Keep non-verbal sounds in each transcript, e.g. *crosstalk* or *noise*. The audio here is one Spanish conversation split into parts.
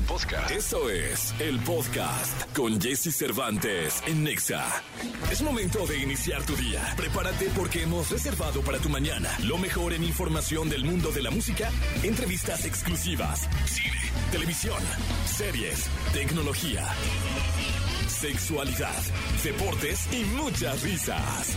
podcast. Eso es el podcast con Jesse Cervantes en Nexa. Es momento de iniciar tu día. Prepárate porque hemos reservado para tu mañana lo mejor en información del mundo de la música, entrevistas exclusivas, cine, televisión, series, tecnología, sexualidad, deportes y muchas risas.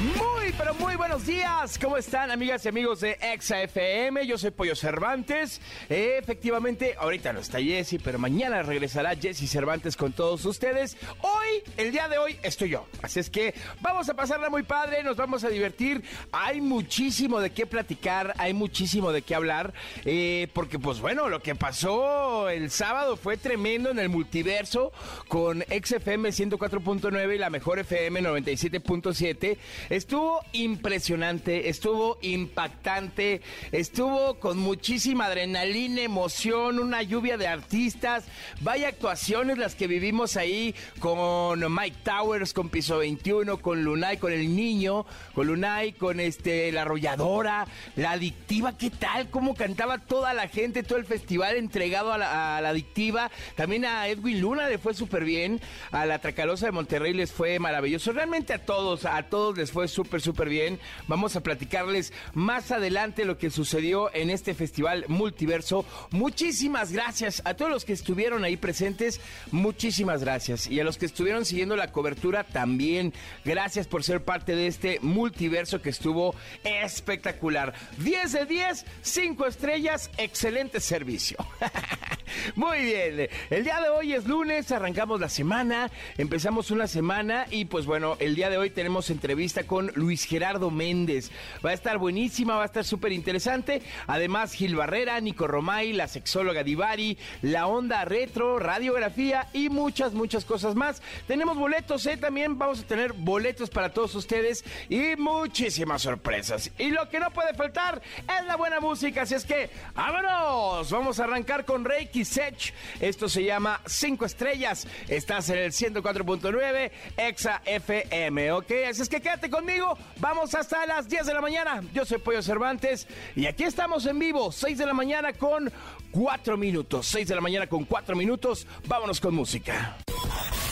Muy, pero muy buenos días. ¿Cómo están, amigas y amigos de Exa FM? Yo soy Pollo Cervantes. Efectivamente, ahorita no está Jesse, pero mañana regresará Jesse Cervantes con todos ustedes. Hoy, el día de hoy, estoy yo. Así es que vamos a pasarla muy padre, nos vamos a divertir. Hay muchísimo de qué platicar, hay muchísimo de qué hablar. eh, porque, pues bueno, lo que pasó el sábado fue tremendo en el multiverso con XFM 104.9 y la mejor FM 97.7. Estuvo impresionante, estuvo impactante, estuvo con muchísima adrenalina, emoción, una lluvia de artistas. Vaya actuaciones las que vivimos ahí con Mike Towers, con Piso 21, con Lunay, con el niño, con Lunay, con este la arrolladora, la adictiva, ¿qué tal? Cómo cantaba toda la gente, todo el festival entregado a la, a la adictiva. También a Edwin Luna le fue súper bien, a la Tracalosa de Monterrey les fue maravilloso. Realmente a todos, a todos les fue súper, súper bien. Vamos a platicarles más adelante lo que sucedió en este festival multiverso. Muchísimas gracias a todos los que estuvieron ahí presentes. Muchísimas gracias. Y a los que estuvieron siguiendo la cobertura también. Gracias por ser parte de este multiverso que estuvo espectacular. 10 de 10, 5 estrellas, excelente servicio. *laughs* Muy bien, el día de hoy es lunes, arrancamos la semana, empezamos una semana y pues bueno, el día de hoy tenemos entrevista con Luis Gerardo Méndez. Va a estar buenísima, va a estar súper interesante. Además, Gil Barrera, Nico Romay, la sexóloga Divari, la onda retro, radiografía y muchas, muchas cosas más. Tenemos boletos, ¿eh? También vamos a tener boletos para todos ustedes y muchísimas sorpresas. Y lo que no puede faltar es la buena música, así es que ¡vámonos! Vamos a arrancar con Reiki Sech. Esto se llama 5 estrellas. Estás en el 104.9 Exa FM, ¿ok? Así es que quédate conmigo. Vamos hasta las 10 de la mañana. Yo soy Pollo Cervantes y aquí estamos en vivo, 6 de la mañana con 4 minutos. 6 de la mañana con 4 minutos. Vámonos con música.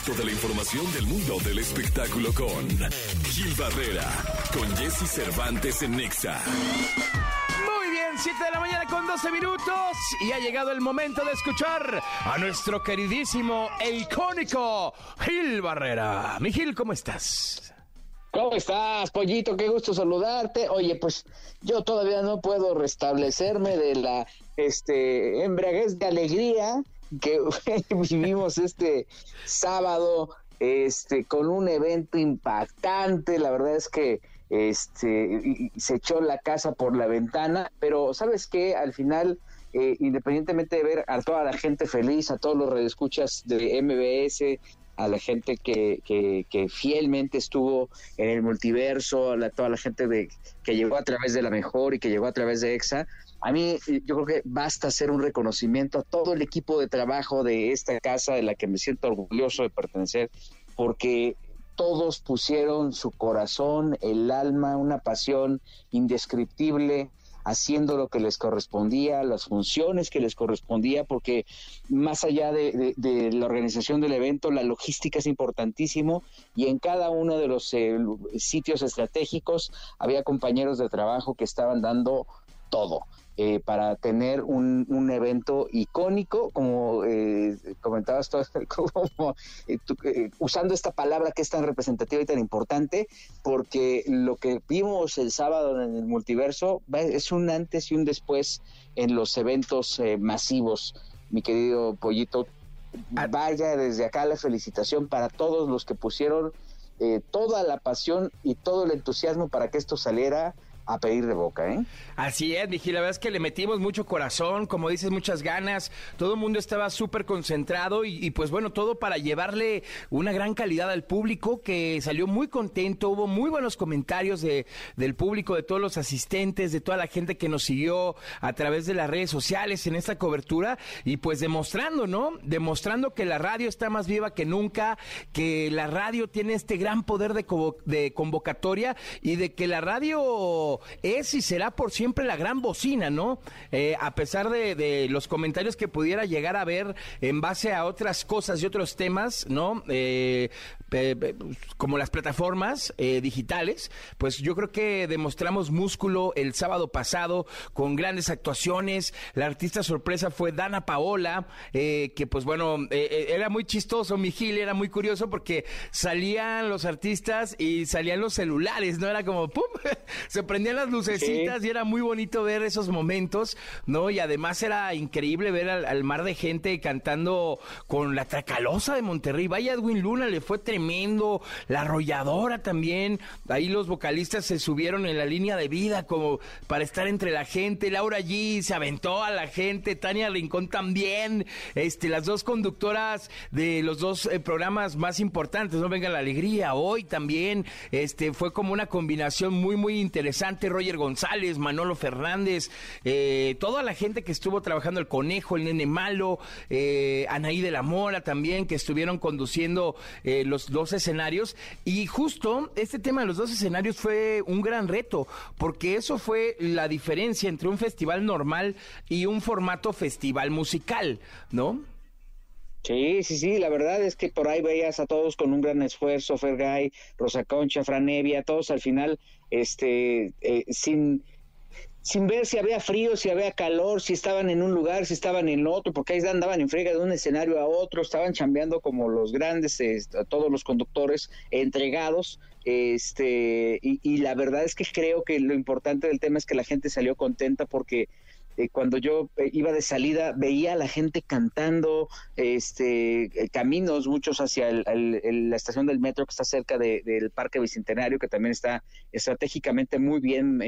Toda la información del mundo del espectáculo con Gil Barrera, con Jesse Cervantes en Nexa. Muy bien, 7 de la mañana con 12 minutos y ha llegado el momento de escuchar a nuestro queridísimo e icónico Gil Barrera. Mi Gil, ¿cómo estás? ¿Cómo estás, pollito? Qué gusto saludarte. Oye, pues yo todavía no puedo restablecerme de la este embriaguez de alegría que *laughs* vivimos este sábado este con un evento impactante. La verdad es que este se echó la casa por la ventana, pero sabes qué, al final eh, independientemente de ver a toda la gente feliz, a todos los redescuchas de MBS, a la gente que, que, fielmente estuvo en el multiverso, a toda la gente de, que llegó a través de la mejor y que llegó a través de EXA. A mí yo creo que basta hacer un reconocimiento a todo el equipo de trabajo de esta casa, de la que me siento orgulloso de pertenecer, porque todos pusieron su corazón, el alma, una pasión indescriptible, haciendo lo que les correspondía, las funciones que les correspondía, porque más allá de, la organización del evento, la logística es importantísimo y en cada uno de los eh, sitios estratégicos había compañeros de trabajo que estaban dando todo. Eh, para tener un, un evento icónico, como eh, comentabas tú, *laughs* como, eh, tú, eh, usando esta palabra que es tan representativa y tan importante, porque lo que vimos el sábado en el multiverso es un antes y un después en los eventos masivos, mi querido Pollito. Vaya desde acá la felicitación para todos los que pusieron eh, toda la pasión y todo el entusiasmo para que esto saliera a pedir de boca, ¿eh? Así es, Miguel, la verdad es que le metimos mucho corazón, como dices, muchas ganas, todo el mundo estaba súper concentrado y, pues bueno, todo para llevarle una gran calidad al público que salió muy contento, hubo muy buenos comentarios de, del público, de todos los asistentes, de toda la gente que nos siguió a través de las redes sociales en esta cobertura y pues demostrando, ¿no? Demostrando que la radio está más viva que nunca, que la radio tiene este gran poder de, de convocatoria y de que la radio es y será por siempre la gran bocina, ¿no? Eh, a pesar de, los comentarios que pudiera llegar a ver en base a otras cosas y otros temas, ¿no? Eh, como las plataformas eh, digitales, pues yo creo que demostramos músculo el sábado pasado con grandes actuaciones. La artista sorpresa fue Dana Paola, eh, que pues bueno, era muy chistoso, mi Gil, era muy curioso porque salían los artistas y salían los celulares, ¿no? Era como, ¡pum! *laughs* Se prendían las lucecitas y era muy bonito ver esos momentos, ¿no? Y además era increíble ver al, mar de gente cantando con la Tracalosa de Monterrey. Vaya Edwin Luna, le fue tremendo la arrolladora también, ahí los vocalistas se subieron en la línea de vida como para estar entre la gente, Laura G se aventó a la gente, Tania Rincón también, este, las dos conductoras de los dos eh, programas más importantes, no venga la alegría, hoy también, este, fue como una combinación muy, muy interesante, Roger González, Manolo Fernández, eh, toda la gente que estuvo trabajando, el conejo, el nene malo, eh, Anaí de la Mora también, que estuvieron conduciendo eh, los dos escenarios y justo este tema de los dos escenarios fue un gran reto porque eso fue la diferencia entre un festival normal y un formato festival musical, ¿no? Sí, sí, sí, la verdad es que por ahí veías a todos con un gran esfuerzo, Fergay, Rosa Concha, Franevia, todos al final, este, eh, sin, sin ver si había frío, si había calor, si estaban en un lugar, si estaban en otro, porque ahí andaban en frega de un escenario a otro, estaban chambeando como los grandes, este, todos los conductores entregados, este, y, y la verdad es que creo que lo importante del tema es que la gente salió contenta porque eh, cuando yo eh, iba de salida veía a la gente cantando este eh, caminos muchos hacia la estación del metro que está cerca del Parque Bicentenario que también está estratégicamente muy bien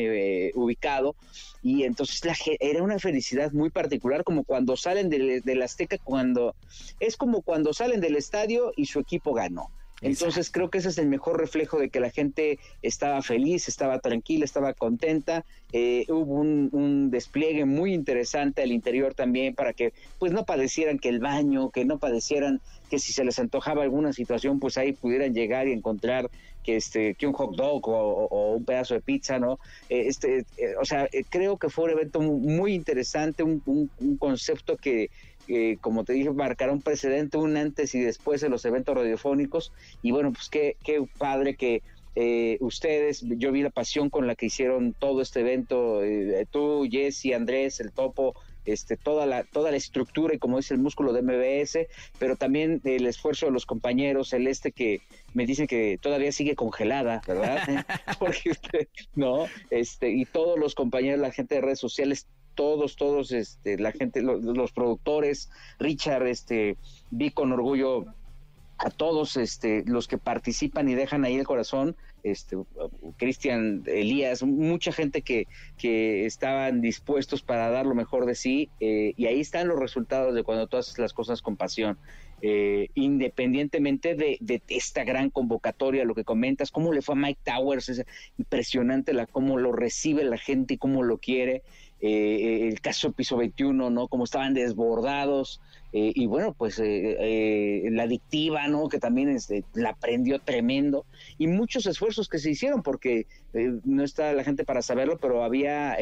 ubicado. Y entonces la, era una felicidad muy particular como cuando salen del, del Azteca cuando es como cuando salen del estadio y su equipo ganó entonces creo que ese es el mejor reflejo de que la gente estaba feliz, estaba tranquila, estaba contenta. Eh, hubo un, despliegue muy interesante al interior también para que pues no padecieran que el baño, que no padecieran que si se les antojaba alguna situación pues ahí pudieran llegar y encontrar que este que un hot dog o, un pedazo de pizza, ¿no? Eh, este, eh, o sea, creo que fue un evento muy interesante, un, un concepto que como te dije, marcará un precedente, un antes y después en los eventos radiofónicos. Y bueno, pues qué, qué padre que eh, ustedes, yo vi la pasión con la que hicieron todo este evento, eh, tú, Jesse, Andrés, el Topo, este, toda la toda la estructura y como dice el músculo de MBS, pero también el esfuerzo de los compañeros, el este que me dicen que todavía sigue congelada, ¿verdad? *laughs* *laughs* Porque no, este y todos los compañeros, la gente de redes sociales todos, todos, este, la gente, los, productores, Richard, este, vi con orgullo a todos este, los que participan y dejan ahí el corazón, este, Cristian, Elías, mucha gente que, que estaban dispuestos para dar lo mejor de sí, eh, y ahí están los resultados de cuando tú haces las cosas con pasión. Eh, independientemente de, de, esta gran convocatoria, lo que comentas, cómo le fue a Mike Towers, es impresionante la, cómo lo recibe la gente y cómo lo quiere. Eh, el caso Piso 21, ¿no? Como estaban desbordados. Eh, y bueno, pues eh, la adictiva, ¿no? Que también este, la aprendió tremendo. Y muchos esfuerzos que se hicieron, porque no está la gente para saberlo, pero había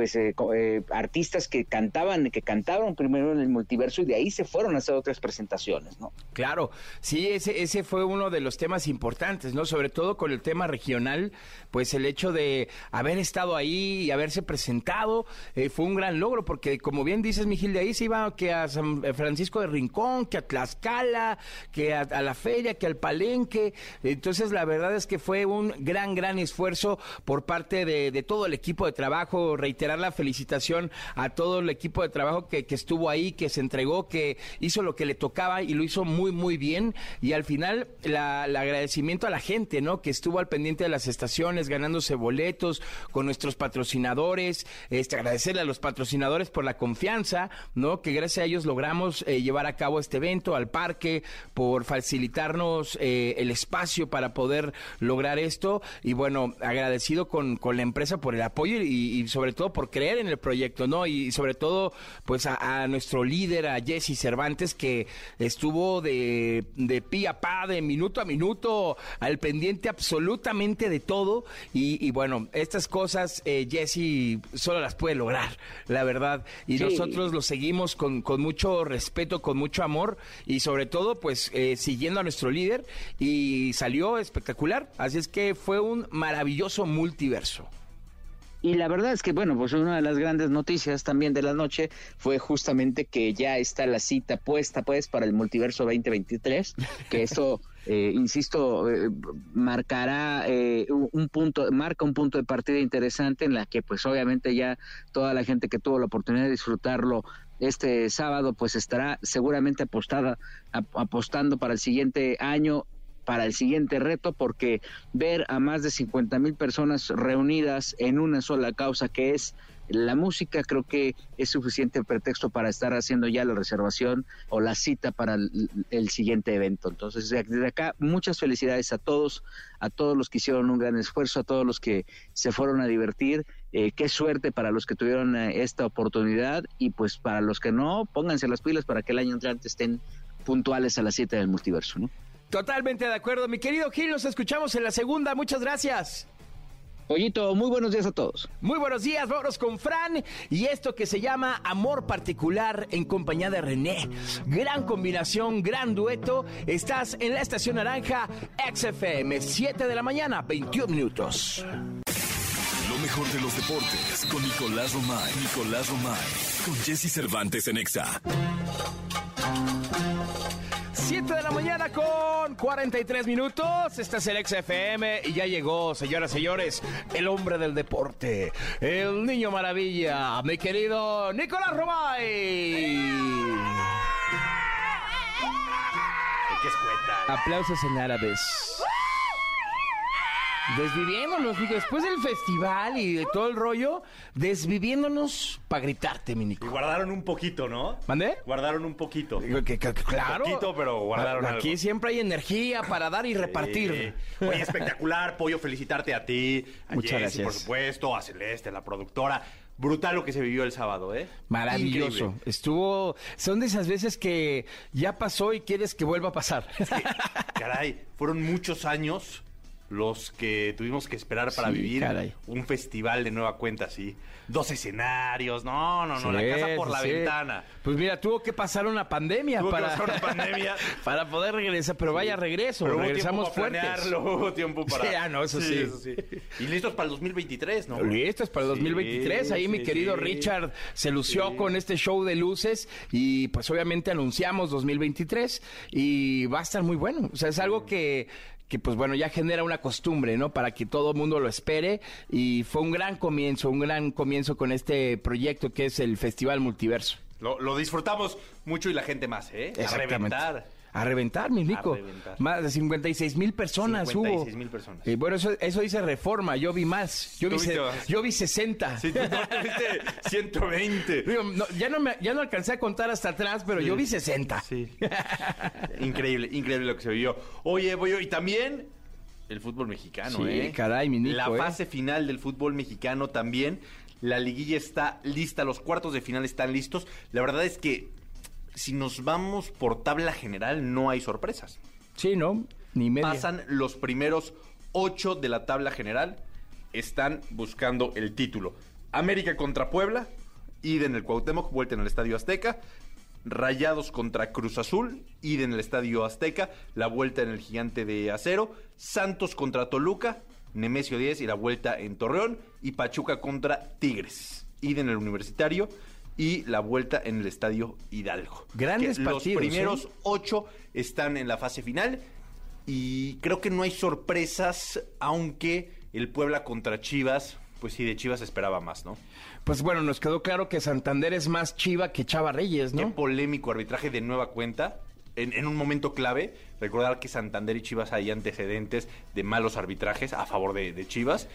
pues eh, eh, artistas que cantaban, que cantaron primero en el multiverso y de ahí se fueron a hacer otras presentaciones, ¿no? Claro, sí, ese, ese fue uno de los temas importantes, ¿no? Sobre todo con el tema regional, pues el hecho de haber estado ahí y haberse presentado eh, fue un gran logro, porque como bien dices, Miguel, de ahí se iba que a San Francisco de Rincón, que a Tlaxcala, que a, la feria, que al Palenque, entonces la verdad es que fue un gran, gran esfuerzo por parte de, todo el equipo de trabajo, reiterar reiterar la felicitación a todo el equipo de trabajo que, estuvo ahí, que se entregó, que hizo lo que le tocaba y lo hizo muy, muy bien. Y al final, la, el agradecimiento a la gente, ¿no? Que estuvo al pendiente de las estaciones, ganándose boletos con nuestros patrocinadores. Este, agradecerle a los patrocinadores por la confianza, ¿no? Que gracias a ellos logramos eh, llevar a cabo este evento, al parque, por facilitarnos eh, el espacio para poder lograr esto. Y bueno, agradecido con, con la empresa por el apoyo y, y, sobre todo por creer en el proyecto, ¿no? Y sobre todo, pues a, a nuestro líder, a Jesse Cervantes, que estuvo de, de pie a pa, de minuto a minuto, al pendiente absolutamente de todo. Y, y bueno, estas cosas eh, Jesse solo las puede lograr, la verdad. Y sí. nosotros lo seguimos con, con, mucho respeto, con mucho amor y sobre todo, pues eh, siguiendo a nuestro líder. Y salió espectacular. Así es que fue un maravilloso multiverso. Y la verdad es que, bueno, pues una de las grandes noticias también de la noche fue justamente que ya está la cita puesta, pues, para el multiverso 2023, que *laughs* eso, eh, insisto, eh, marcará eh, un punto, marca un punto de partida interesante en la que, pues, obviamente ya toda la gente que tuvo la oportunidad de disfrutarlo este sábado, pues estará seguramente apostada, apostando para el siguiente año para el siguiente reto porque ver a más de 50 mil personas reunidas en una sola causa que es la música creo que es suficiente pretexto para estar haciendo ya la reservación o la cita para el, siguiente evento. Entonces, desde acá, muchas felicidades a todos, a todos los que hicieron un gran esfuerzo, a todos los que se fueron a divertir. Eh, qué suerte para los que tuvieron eh, esta oportunidad y pues para los que no, pónganse las pilas para que el año entrante estén puntuales a las 7 del multiverso, ¿no? Totalmente de acuerdo. Mi querido Gil, nos escuchamos en la segunda. Muchas gracias. Pollito, muy buenos días a todos. Muy buenos días, vámonos con Fran y esto que se llama Amor Particular en compañía de René. Gran combinación, gran dueto. Estás en la Estación Naranja XFM, 7 de la mañana, 21 minutos. Lo mejor de los deportes con Nicolás Romay. Nicolás Romay. Con Jesse Cervantes en Exa. 7 de la mañana con 43 minutos. Este es el XFM y ya llegó, señoras y señores, el hombre del deporte, el niño maravilla, mi querido Nicolás Romay. ¿Qué escueta? Aplausos en árabes. Desviviéndonos, después del festival y de todo el rollo, desviviéndonos para gritarte, mi Nico. Y guardaron un poquito, ¿no? ¿Mandé? Guardaron un poquito. Que, que, que, claro. Un poquito, pero guardaron Aquí algo. siempre hay energía para dar y repartir. Sí. Oye, espectacular, Pollo, felicitarte a ti, a Muchas Jessy, gracias. por supuesto, a Celeste, la productora. Brutal lo que se vivió el sábado, ¿eh? Maravilloso. Increíble. Estuvo. Son de esas veces que ya pasó y quieres que vuelva a pasar. *laughs* Caray, fueron muchos años los que tuvimos que esperar para Sí, vivir caray. un festival de nueva cuenta así. Dos escenarios, no, no, no, la Sí, casa por sí, la sí. ventana. Pues mira, tuvo que pasar una pandemia Tuvo que para, pasar una pandemia. *laughs* para poder regresar, pero vaya regreso, Pero hubo regresamos tiempo para fuertes. planearlo, hubo tiempo para... Sí, ah, no, eso sí. Y listos para el 2023, ¿no? Listos para el Sí, 2023. Ahí mi sí, querido sí. Richard se lució Sí. con este show de luces y pues obviamente anunciamos 2023 y va a estar muy bueno. O sea, es algo que, que pues bueno, ya genera una costumbre, ¿no? Para que todo el mundo lo espere y fue un gran comienzo, un gran comienzo con este proyecto que es el Festival Multiverso. Lo, lo disfrutamos mucho y la gente más, ¿eh? A reventar. A reventar, mi Nico. Más de 56 mil personas 56,000 hubo. personas. Y bueno, eso, eso dice Reforma. Yo vi más. Yo vi, yo vi 60. Sí, tú no tuviste 120. *laughs* Digo, no, ya, no me- ya no alcancé a contar hasta atrás, pero yo vi 60. Sí. increíble, increíble lo que se vivió. Oye, voy y también el fútbol mexicano, Sí, ¿eh? caray, mi Nico, La ¿eh? fase final del fútbol mexicano también. La liguilla está lista, los cuartos de final están listos. La verdad es que si nos vamos por tabla general, no hay sorpresas. Sí, ¿no? Ni media. Pasan los primeros ocho de la tabla general. Están buscando el título. América contra Puebla. Ida en el Cuauhtémoc, vuelta en el Estadio Azteca. Rayados contra Cruz Azul. Ida en el Estadio Azteca. La vuelta en el Gigante de Acero. Santos contra Toluca. Nemesio 10 y la vuelta en Torreón. Y Pachuca contra Tigres. Ida en el Universitario. Y la vuelta en el Estadio Hidalgo. Grandes Que partidos, Los primeros ¿eh? ocho están en la fase final y creo que no hay sorpresas, aunque el Puebla contra Chivas pues sí, de Chivas esperaba más, ¿no? Pues bueno, nos quedó claro que Santander es más chiva que Chava Reyes, Qué ¿no? polémico arbitraje de nueva cuenta. En, en un momento clave, recordar que Santander y Chivas hay antecedentes de malos arbitrajes a favor de, de Chivas.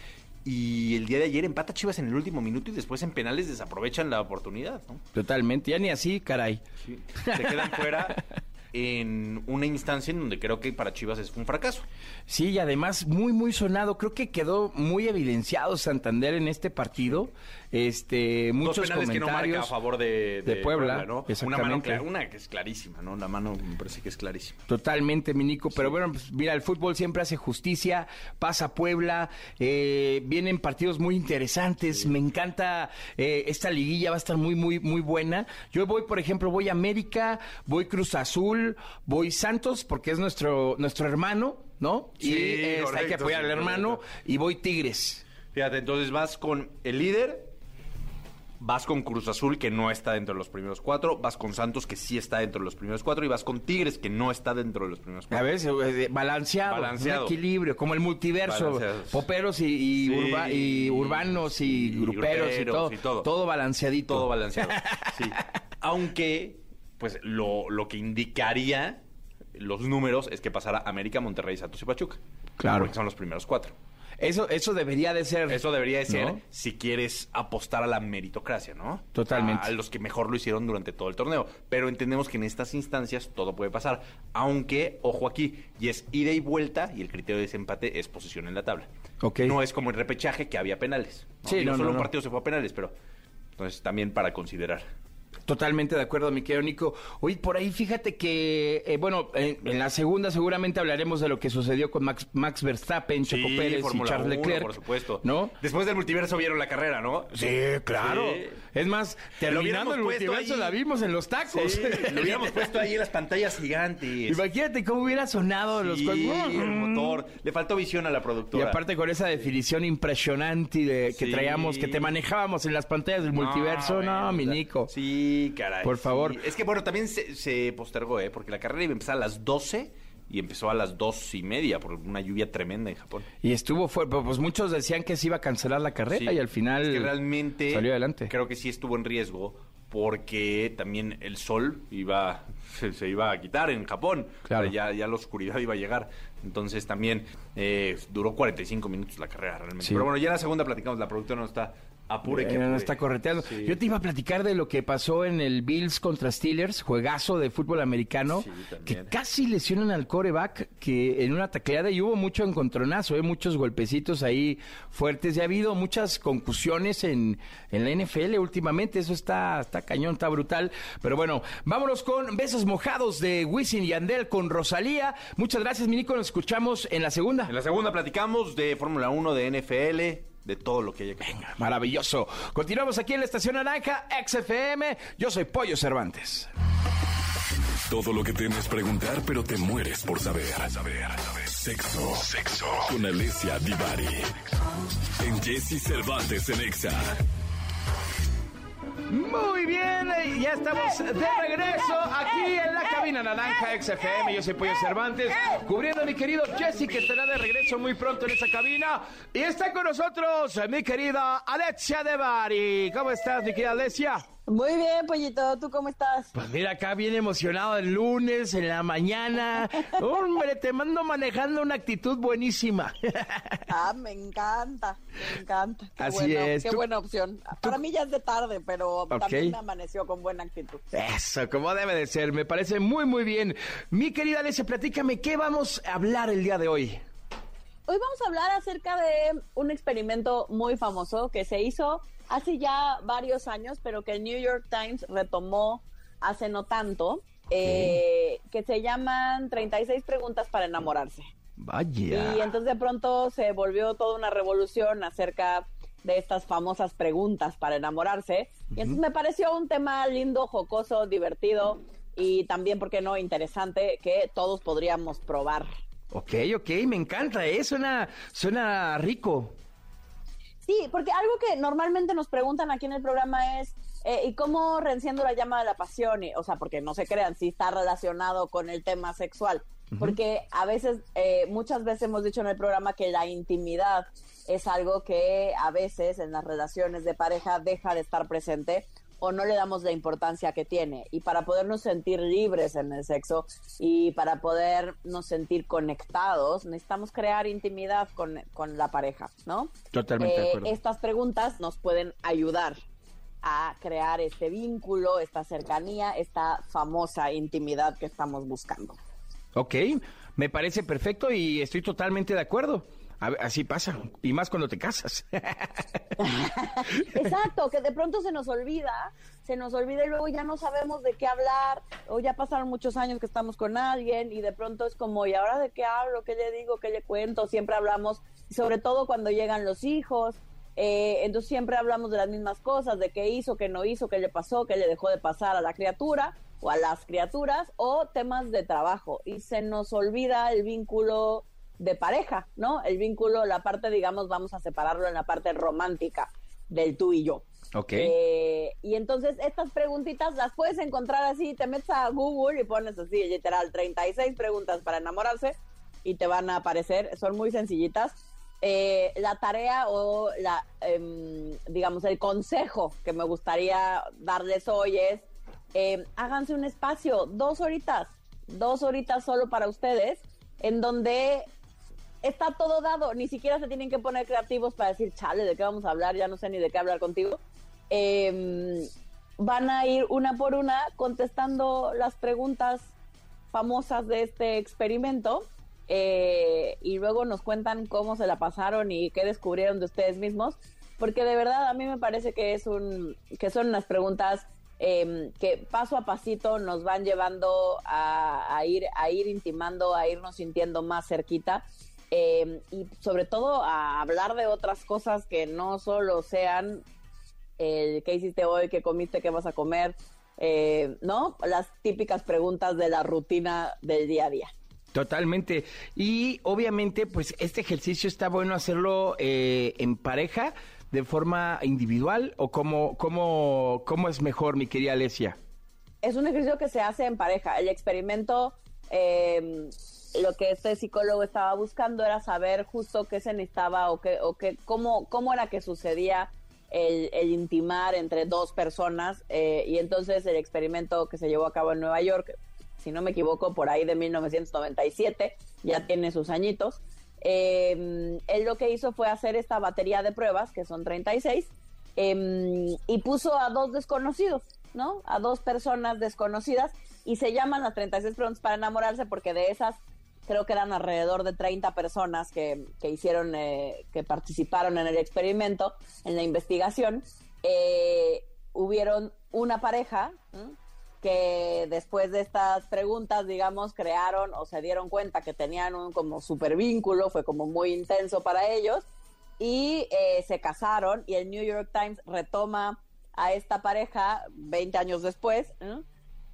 Y el día de ayer empata Chivas en el último minuto y después en penales desaprovechan la oportunidad, ¿no? Totalmente, ya ni así, caray. Sí. Se quedan fuera en una instancia en donde creo que para Chivas es un fracaso. Sí, y además muy, muy sonado. Creo que quedó muy evidenciado Santander en este partido. Este, muchos Dos penales que no marca a comentarios. favor de, de Puebla, ¿no? Una mano una que es clarísima, ¿no? La mano me parece que es clarísima. Totalmente, mi Nico. Pero bueno, pues mira, el fútbol siempre hace justicia. Pasa Puebla. eh, vienen partidos muy interesantes. Me encanta eh, esta liguilla. Va a estar muy, muy, muy buena. Yo voy, por ejemplo, voy a América, voy Cruz Azul, voy Santos, porque es nuestro, nuestro hermano, ¿no? Sí, y eh, hay que apoyar al hermano. correcto. Y voy Tigres. Fíjate, entonces vas con el líder, vas con Cruz Azul, que no está dentro de los primeros cuatro, vas con Santos, que sí está dentro de los primeros cuatro, y vas con Tigres, que no está dentro de los primeros A cuatro. ver, eh, balanceado, Balanceado. un equilibrio, como el multiverso, poperos y, y Sí, urba- y urbanos y, y gruperos, y, gruperos todo, y todo. todo balanceadito. Todo balanceado. *laughs* sí. Aunque, pues lo, lo que indicaría los números es que pasara América, Monterrey, Santos y Pachuca. Claro. Porque son los primeros cuatro. Eso, eso debería de ser. Eso debería de ser ¿no? si quieres apostar a la meritocracia, ¿no? Totalmente. A, a los que mejor lo hicieron durante todo el torneo. Pero entendemos que en estas instancias todo puede pasar. Aunque, ojo aquí, y es ida y vuelta y el criterio de desempate es posición en la tabla. Ok. No es como el repechaje que había penales. ¿no? Sí, Digo, no, solo un partido se fue a penales, pero... Entonces también para considerar. Totalmente de acuerdo, mi querido Nico. Oye, por ahí fíjate que, eh, bueno, en, en la segunda seguramente hablaremos de lo que sucedió con Max, Max Verstappen, Checo Pérez y Fórmula Charles 1, Leclerc. por supuesto. ¿no? Después del multiverso vieron la carrera, ¿no? Sí, claro. Sí. Es más, terminando el multiverso ahí. la vimos en los tacos. Sí, lo hubiéramos puesto ahí en las pantallas gigantes. Imagínate cómo hubiera sonado los Sí, cuerpos. el motor. Le faltó visión a la Y productora. aparte con esa definición impresionante de, que Sí. traíamos, que te manejábamos en las pantallas del multiverso, no, mi Nico. Sí, caray. Por sí. favor. Es que bueno, también se, se postergó, ¿eh? Porque la carrera iba a empezar a las 12 y empezó a las dos y media por una lluvia tremenda en Japón. Y estuvo fuerte, pues muchos decían que se iba a cancelar la carrera Sí. y al final Es que realmente salió adelante. creo que sí estuvo en riesgo porque también el sol iba *laughs* se, se iba a quitar en Japón. Claro. O sea, ya, ya la oscuridad iba a llegar. Entonces también eh, duró 45 minutos la carrera realmente. Sí. Pero bueno, ya en la segunda platicamos, la productora no está apure que no está correteando. Sí. Yo te iba a platicar de lo que pasó en el Bills contra Steelers, juegazo de fútbol americano, Sí, que casi lesionan al coreback que en una tacleada y hubo mucho encontronazo, ¿eh? muchos golpecitos ahí fuertes. Ya ha habido muchas concusiones en, en la NFL últimamente, eso está, está cañón, está brutal. Pero bueno, vámonos con besos mojados de Wisin y Andel con Rosalía. Muchas gracias, Minico, nos escuchamos en la segunda. En la segunda platicamos de Fórmula 1, de NFL, de todo lo que haya que Venga, maravilloso. Continuamos aquí en la Estación Naranja, XFM. Yo soy Pollo Cervantes. Todo lo que temes preguntar, pero te mueres por saber. Saber, saber. Sexo. Sexo. Con Alessia Divari. En Jesse Cervantes en Exa. Muy bien, eh, ya estamos de regreso aquí en la cabina naranja XFM. Yo soy Pollo Cervantes, cubriendo a mi querido Jesse, que estará de regreso muy pronto en esa cabina. Y está con nosotros mi querida Alexia de Bari. ¿Cómo estás, mi querida Alexia? Muy bien, Pollito, ¿tú cómo estás? Pues mira, acá bien emocionado el lunes, en la mañana. *laughs* Hombre, te mando manejando una actitud buenísima. *laughs* Ah, me encanta, me encanta. Qué Así bueno, es. Qué Tú- buena opción. Para mí ya es de tarde, pero también me amaneció con buena actitud. Eso, como debe de ser, me parece muy, muy bien. Mi querida Alessia, platícame, ¿qué vamos a hablar el día de hoy? Hoy vamos a hablar acerca de un experimento muy famoso que se hizo hace ya varios años, pero que el New York Times retomó hace no tanto, eh, que se llaman 36 preguntas para enamorarse. Vaya. Y entonces de pronto se volvió toda una revolución acerca de estas famosas preguntas para enamorarse. Y entonces me pareció un tema lindo, jocoso, divertido y también, ¿por qué no?, interesante que todos podríamos probar. Ok, ok, me encanta, ¿eh? Suena, suena rico. Sí, porque algo que normalmente nos preguntan aquí en el programa es, eh, ¿y cómo reenciendo la llama de la pasión? Y, o sea, porque no se crean, sí está relacionado con el tema sexual, porque a veces, eh, muchas veces hemos dicho en el programa que la intimidad es algo que a veces en las relaciones de pareja deja de estar presente o no le damos la importancia que tiene. Y para podernos sentir libres en el sexo y para podernos sentir conectados, necesitamos crear intimidad con, la pareja, ¿no? Totalmente de Eh, acuerdo. Estas preguntas nos pueden ayudar a crear este vínculo, esta cercanía, esta famosa intimidad que estamos buscando. Ok, me parece perfecto y estoy totalmente de acuerdo. A así pasa, y más cuando te casas. *laughs* Exacto, que de pronto se nos olvida, se nos olvida y luego ya no sabemos de qué hablar, o ya pasaron muchos años que estamos con alguien y de pronto es como, ¿y ahora de qué hablo? ¿Qué le digo? ¿Qué le cuento? Siempre hablamos, sobre todo cuando llegan los hijos, eh, entonces siempre hablamos de las mismas cosas, de qué hizo, qué no hizo, qué le pasó, qué le dejó de pasar a la criatura o a las criaturas, o temas de trabajo, y se nos olvida el vínculo de pareja, ¿no? El vínculo, la parte, digamos, vamos a separarlo en la parte romántica del tú y yo. ok. Eh, y entonces estas preguntitas las puedes encontrar así, te metes a Google y pones así, literal, 36 preguntas para enamorarse y te van a aparecer, son muy sencillitas. Eh, la tarea o la, em, digamos, el consejo que me gustaría darles hoy es, em, háganse un espacio, dos horitas, dos horitas solo para ustedes, en donde está todo dado, ni siquiera se tienen que poner creativos para decir, chale, ¿de qué vamos a hablar? Ya no sé ni de qué hablar contigo. Eh, van a ir una por una contestando las preguntas famosas de este experimento eh, y luego nos cuentan cómo se la pasaron y qué descubrieron de ustedes mismos, porque de verdad a mí me parece que es un que son unas preguntas eh, que paso a pasito nos van llevando a ir a ir intimando, a irnos sintiendo más cerquita eh, y sobre todo a hablar de otras cosas que no solo sean el qué hiciste hoy, qué comiste, qué vas a comer, eh, ¿no? Las típicas preguntas de la rutina del día a día. Totalmente. Y obviamente, pues este ejercicio está bueno hacerlo eh, en pareja, de forma individual, o cómo, cómo, cómo es mejor, mi querida Alesia. Es un ejercicio que se hace en pareja. El experimento, eh, lo que este psicólogo estaba buscando era saber justo qué se necesitaba o qué, o qué, cómo, cómo era que sucedía el, intimar entre dos personas. eh, y entonces el experimento que se llevó a cabo en Nueva York, si no me equivoco, por ahí de 1997, ya tiene sus añitos. Eh, él lo que hizo fue hacer esta batería de pruebas, que son 36, eh, y puso a dos desconocidos, ¿no? A dos personas desconocidas, y se llaman las 36 preguntas para enamorarse, porque de esas creo que eran alrededor de 30 personas que, que hicieron, eh, que participaron en el experimento, en la investigación. Eh, hubieron una pareja que después de estas preguntas, digamos, crearon o se dieron cuenta que tenían un como super vínculo, fue como muy intenso para ellos, y eh, se casaron y el New York Times retoma a esta pareja 20 años después.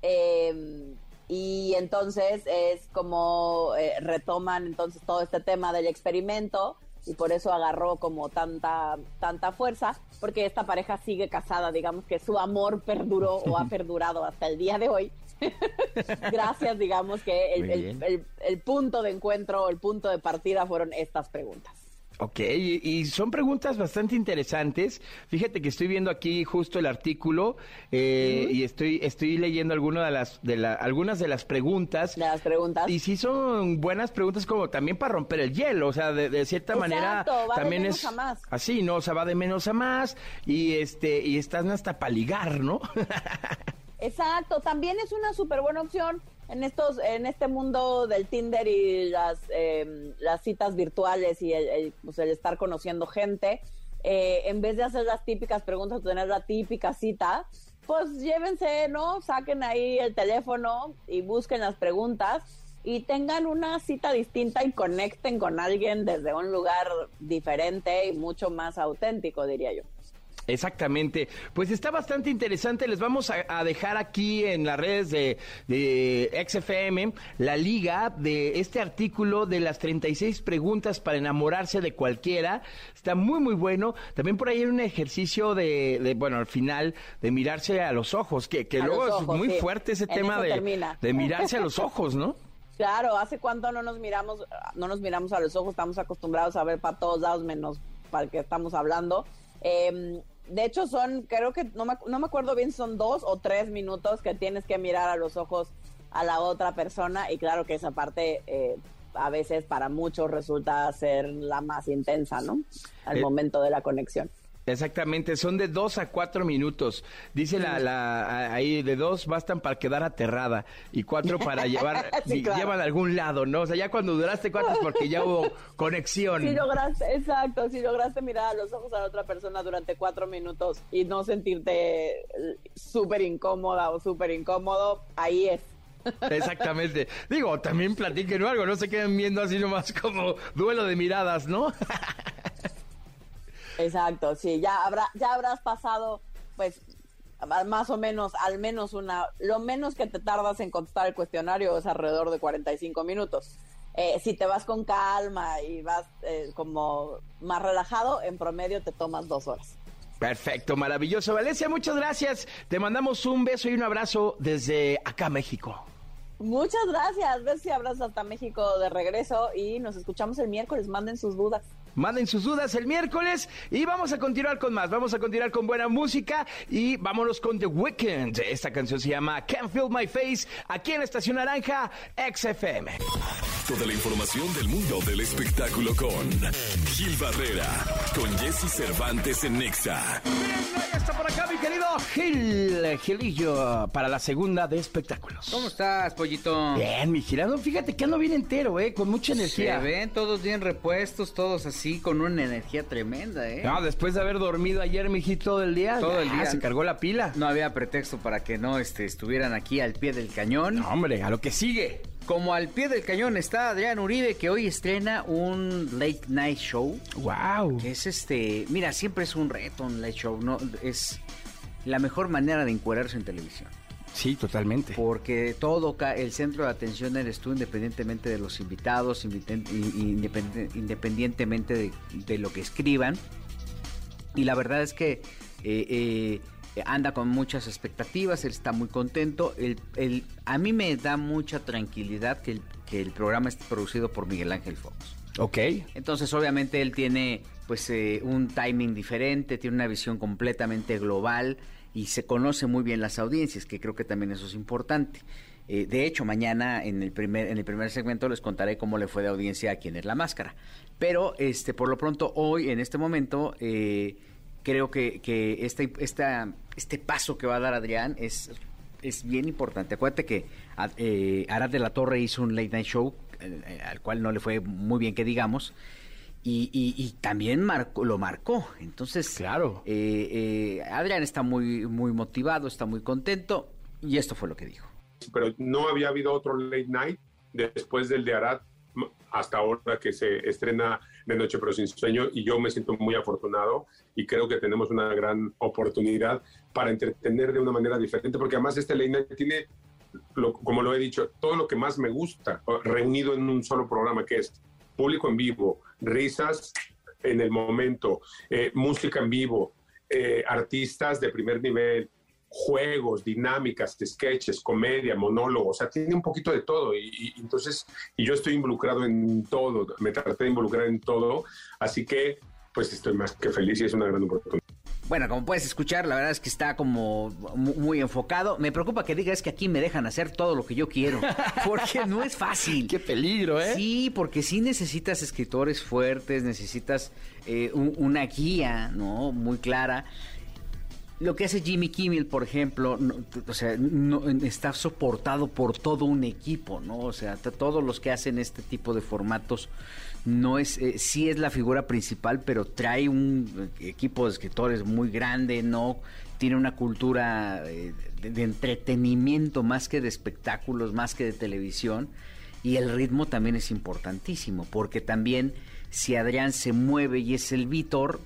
Eh, y entonces es como eh, retoman entonces todo este tema del experimento y por eso agarró como tanta tanta fuerza porque esta pareja sigue casada digamos que su amor perduró o ha *laughs* perdurado hasta el día de hoy *laughs* gracias digamos que el, el- bien. el- el punto de encuentro el punto de partida fueron estas preguntas Ok, y, son preguntas bastante interesantes. Fíjate que estoy viendo aquí justo el artículo eh, y estoy estoy leyendo algunas de las de la, algunas de las preguntas. de las preguntas Y sí son buenas preguntas como también para romper el hielo, o sea, de, de cierta Exacto, manera va de también menos es a más. así, ¿no? O sea, va de menos a más y este y están hasta para ligar, ¿no? *laughs* Exacto, también es una súper buena opción en estos, en este mundo del Tinder y las, eh, las citas virtuales y el, pues, el estar conociendo gente. eh, en vez de hacer las típicas preguntas tener la típica cita, pues llévense, ¿no? Saquen ahí el teléfono y busquen las preguntas y tengan una cita distinta y conecten con alguien desde un lugar diferente y mucho más auténtico, diría yo. Exactamente. Pues está bastante interesante. Les vamos a, a dejar aquí en las redes de, de XFM la liga de este artículo de las 36 preguntas para enamorarse de cualquiera. Está muy, muy bueno. También por ahí hay un ejercicio de, de, bueno, al final, de mirarse a los ojos, que, que luego es muy sí. fuerte ese En tema de, de mirarse a los ojos, ¿no? *laughs* Claro, ¿hace cuánto no nos miramos, no nos miramos a los ojos? Estamos acostumbrados a ver para todos lados menos para el que estamos hablando. Em, de hecho, son, creo que, no me, no me acuerdo bien, son dos o tres minutos que tienes que mirar a los ojos a la otra persona y claro que esa parte eh, a veces para muchos resulta ser la más intensa, ¿no? Al Eh, momento de la conexión. Exactamente, son de dos a cuatro minutos. Dice la, la ahí de dos bastan para quedar aterrada y cuatro para llevar *laughs* Sí, y claro. llevan a algún lado, ¿no? O sea, ya cuando duraste cuatro es porque ya hubo *laughs* conexión. Si lograste, exacto, si lograste mirar a los ojos a la otra persona durante cuatro minutos y no sentirte eh, súper incómoda o súper incómodo, ahí es. Exactamente. Digo, también platiquen algo, no se queden viendo así nomás como duelo de miradas, ¿no? *laughs* Exacto, sí, ya habrá, ya habrás pasado, pues, más o menos, al menos una, lo menos que te tardas en contestar el cuestionario es alrededor de 45 minutos. Eh, si te vas con calma y vas eh, como más relajado, en promedio te tomas dos horas. Perfecto, maravilloso. Valencia, muchas gracias. Te mandamos un beso y un abrazo desde acá, México. Muchas gracias, ver si abrazos hasta México de regreso y nos escuchamos el miércoles, manden sus dudas. Manden sus dudas el miércoles y vamos a continuar con más. Vamos a continuar con buena música y vámonos con The Weeknd. Esta canción se llama Can't Feel My Face aquí en Estación Naranja XFM. Toda la información del mundo del espectáculo con Gil Barrera, con Jesse Cervantes en Nexa. Está por acá mi querido Gil, Gilillo, para la segunda de espectáculos. ¿Cómo estás, pollito? Bien, mi girando, fíjate que ando bien entero, eh, con mucha energía. Se ven todos bien repuestos, todos así, con una energía tremenda, ¿eh? No, después de haber dormido ayer, mijito, todo el día. Todo el día. Se cargó la pila. No había pretexto para que no este, estuvieran aquí al pie del cañón. No, hombre, a lo que sigue. Como al pie del cañón está Adrián Uribe, que hoy estrena un late night show. Wow. Que es este. Mira, siempre es un reto un late show, ¿no? Es la mejor manera de encuadrarse en televisión. Sí, totalmente. Porque todo, el centro de atención eres tú, independientemente de los invitados, independientemente de, de lo que escriban. Y la verdad es que eh, eh, anda con muchas expectativas, él está muy contento. El, el- a mí me da mucha tranquilidad que el, que el programa esté producido por Miguel Ángel Fox. Ok. Entonces, obviamente, él tiene pues eh, un timing diferente, tiene una visión completamente global y se conoce muy bien las audiencias, que creo que también eso es importante. Eh, de hecho, mañana en el primer en el primer segmento les contaré cómo le fue de audiencia a quién es la máscara. Pero, este, por lo pronto, hoy en este momento eh, creo que, que este, esta, este paso que va a dar Adrián es es bien importante. Acuérdate que a- eh, Arad de la Torre hizo un late night show eh, eh, al cual no le fue muy bien que digamos. Y, y- y también marcó, lo marcó. Entonces, Claro. eh, eh, Adrián está muy, muy motivado, está muy contento. Y esto fue lo que dijo. pero no había habido otro late night después del de Arad hasta ahora que se estrena de Noche pero sin sueño y yo me siento muy afortunado y creo que tenemos una gran oportunidad para entretener de una manera diferente porque además este late tiene, como lo he dicho, todo lo que más me gusta reunido en un solo programa que es público en vivo, risas en el momento, eh, música en vivo, eh, artistas de primer nivel, juegos, dinámicas, sketches, comedia, monólogos, o sea, tiene un poquito de todo y, y entonces, y yo estoy involucrado en todo, me traté de involucrar en todo, así que pues estoy más que feliz y es una gran oportunidad. Bueno, como puedes escuchar, la verdad es que está como mu- muy enfocado. Me preocupa que digas que aquí me dejan hacer todo lo que yo quiero. *laughs* Porque no es fácil. Qué peligro, ¿eh? Sí, porque sí necesitas escritores fuertes, necesitas eh, un- una guía, ¿no? Muy clara. Lo que hace Jimmy Kimmel, por ejemplo, no- o sea, está soportado por todo un equipo, ¿no? O sea, todos los que hacen este tipo de formatos no es, eh, sí es la figura principal, pero trae un equipo de escritores muy grande, ¿no? Tiene una cultura eh, de, de entretenimiento más que de espectáculos, más que de televisión. Y el ritmo también es importantísimo, porque también si Adrián se mueve y es el Víctor,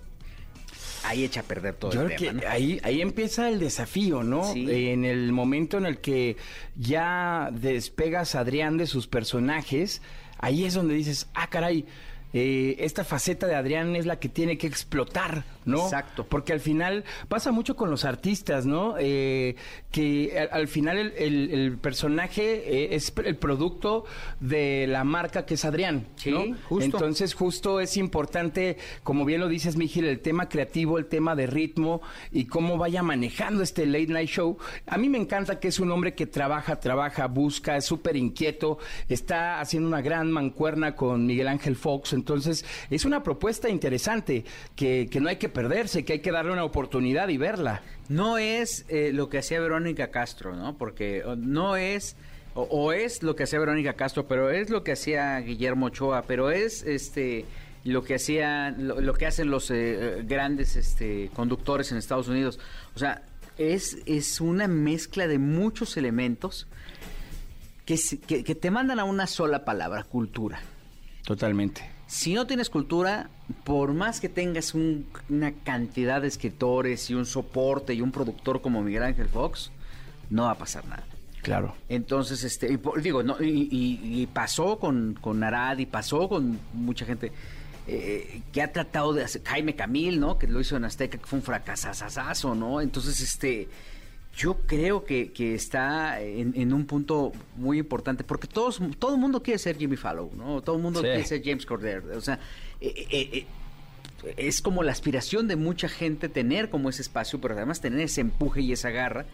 ahí echa a perder todo Yo el creo tema. que ¿no? ahí, ahí empieza el desafío, ¿no? Sí. En el momento en el que ya despegas a Adrián de sus personajes, ahí es donde dices, ah, caray, eh, esta faceta de Adrián es la que tiene que explotar, ¿no? Exacto. Porque al final pasa mucho con los artistas, ¿no? Eh, que al, al final el, el- el personaje eh, es el producto de la marca que es Adrián, Sí, ¿no? justo. Entonces justo es importante, como bien lo dices, Miguel, el tema creativo, el tema de ritmo y cómo vaya manejando este late night show. A mí me encanta que es un hombre que trabaja, trabaja, busca, es súper inquieto, está haciendo una gran mancuerna con Miguel Ángel Fox. Entonces es una propuesta interesante que, que no hay que perderse, que hay que darle una oportunidad y verla. No es eh, lo que hacía Verónica Castro, ¿no? Porque no es, o, o es lo que hacía Verónica Castro, pero es lo que hacía Guillermo Ochoa, pero es este lo que hacía, lo, lo que hacen los eh, grandes este, conductores en Estados Unidos. O sea, es, es una mezcla de muchos elementos que, que, que te mandan a una sola palabra, cultura. Totalmente. Si no tienes cultura, por más que tengas un- una cantidad de escritores y un soporte y un productor como Miguel Ángel Fox, no va a pasar nada. Claro. Entonces, este, y digo, no, y, y- y pasó con, con Arad y pasó con mucha gente eh, que ha tratado de hacer, Jaime Camil, ¿no? Que lo hizo en Azteca, que fue un fracasazazo, ¿no? Entonces, este, yo creo que, que está en, en un punto muy importante, porque todos, todo el mundo quiere ser Jimmy Fallow, ¿no? Todo el mundo Sí. quiere ser James Corden, o sea, eh, eh, eh, es como la aspiración de mucha gente tener como ese espacio, pero además tener ese empuje y esa garra,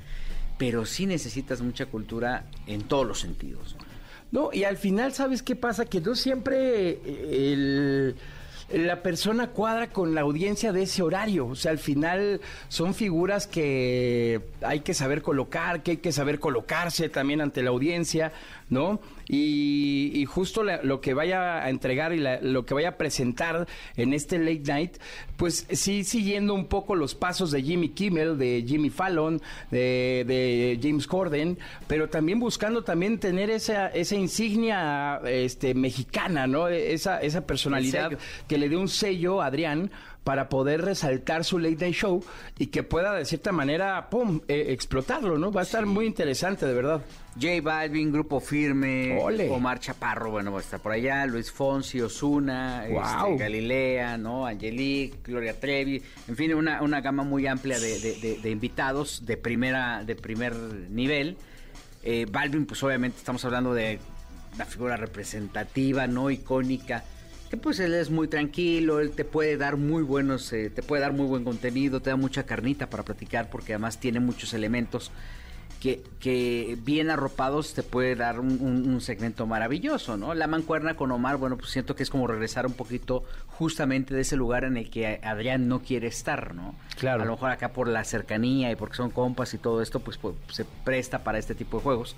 pero sí necesitas mucha cultura en todos los sentidos. ¿no? No, y al final, ¿sabes qué pasa? Que no siempre el- la persona cuadra con la audiencia de ese horario. O sea, al final son figuras que hay que saber colocar, que hay que saber colocarse también ante la audiencia, ¿no? Y, y justo la- lo que vaya a entregar y la- lo que vaya a presentar en este late night, pues sí siguiendo un poco los pasos de Jimmy Kimmel, de Jimmy Fallon, de, de James Corden, pero también buscando también tener esa, esa insignia este, mexicana, ¿no? Esa, esa personalidad que le dé un sello a Adrián para poder resaltar su late night show y que pueda de cierta manera, ¡pum!, eh, explotarlo, ¿no? Va a estar muy interesante, de verdad. J Balvin, Grupo Firme, Ole. Omar Chaparro, bueno, va a estar por allá, Luis Fonsi, Osuna, Guau. Galilea, ¿no? Angelique, Gloria Trevi, en fin, una, una gama muy amplia de, de- de- de invitados de primera, de primer nivel. Eh, Balvin, pues obviamente estamos hablando de una figura representativa, no icónica, que pues él es muy tranquilo, él te puede dar muy buenos, eh, te puede dar muy buen contenido, te da mucha carnita para platicar porque además tiene muchos elementos que, que bien arropados te puede dar un, un- un segmento maravilloso, ¿no? La mancuerna con Omar, bueno, pues siento que es como regresar un poquito justamente de ese lugar en el que Adrián no quiere estar, ¿no? Claro. A lo mejor acá por la cercanía y porque son compas y todo esto, pues, pues, se presta para este tipo de juegos,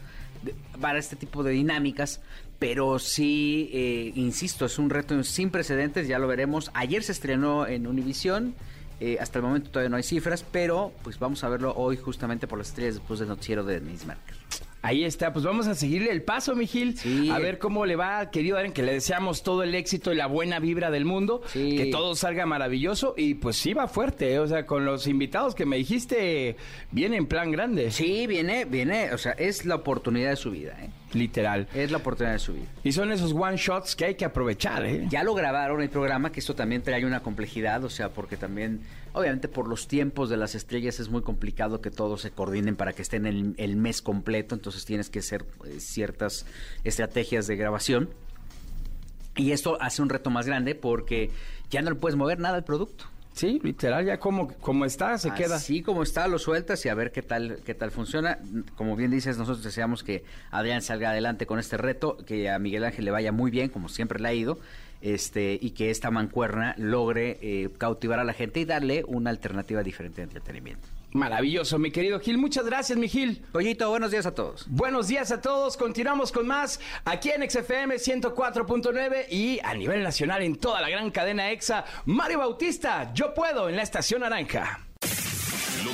para este tipo de dinámicas, pero sí, eh, insisto, es un reto sin precedentes, ya lo veremos. Ayer se estrenó en Univisión. Eh, hasta el momento todavía no hay cifras, pero pues vamos a verlo hoy justamente por las estrellas después del noticiero de Denise Merkel. Ahí está, pues vamos a seguirle el paso, mi Gil. Sí. A ver cómo le va, querido Aaron, que le deseamos todo el éxito y la buena vibra del mundo. Sí. Que todo salga maravilloso y pues sí va fuerte, ¿eh? o sea, con los invitados que me dijiste, viene en plan grande. Sí, viene, viene, o sea, es la oportunidad de su vida, ¿eh? Literal. Es la oportunidad de su vida. Y son esos one shots que hay que aprovechar, ¿eh? Ya lo grabaron el programa, que esto también trae una complejidad, o sea, porque también, obviamente por los tiempos de las estrellas es muy complicado que todos se coordinen para que estén el, el mes completo, entonces tienes que hacer eh, ciertas estrategias de grabación. Y esto hace un reto más grande porque ya no le puedes mover nada al producto. Sí, literal, ya como, como está, se queda. Así como está, lo sueltas y a ver qué tal, qué tal funciona. Como bien dices, nosotros deseamos que Adrián salga adelante con este reto, que a Miguel Ángel le vaya muy bien, como siempre le ha ido, este, y que esta mancuerna logre eh, cautivar a la gente y darle una alternativa diferente de entretenimiento. Maravilloso, mi querido Gil. Muchas gracias, mi Gil. Pollito, buenos días a todos. Buenos días a todos. Continuamos con más aquí en XFM 104.9 y a nivel nacional en toda la gran cadena EXA. Mario Bautista, yo puedo en la estación naranja.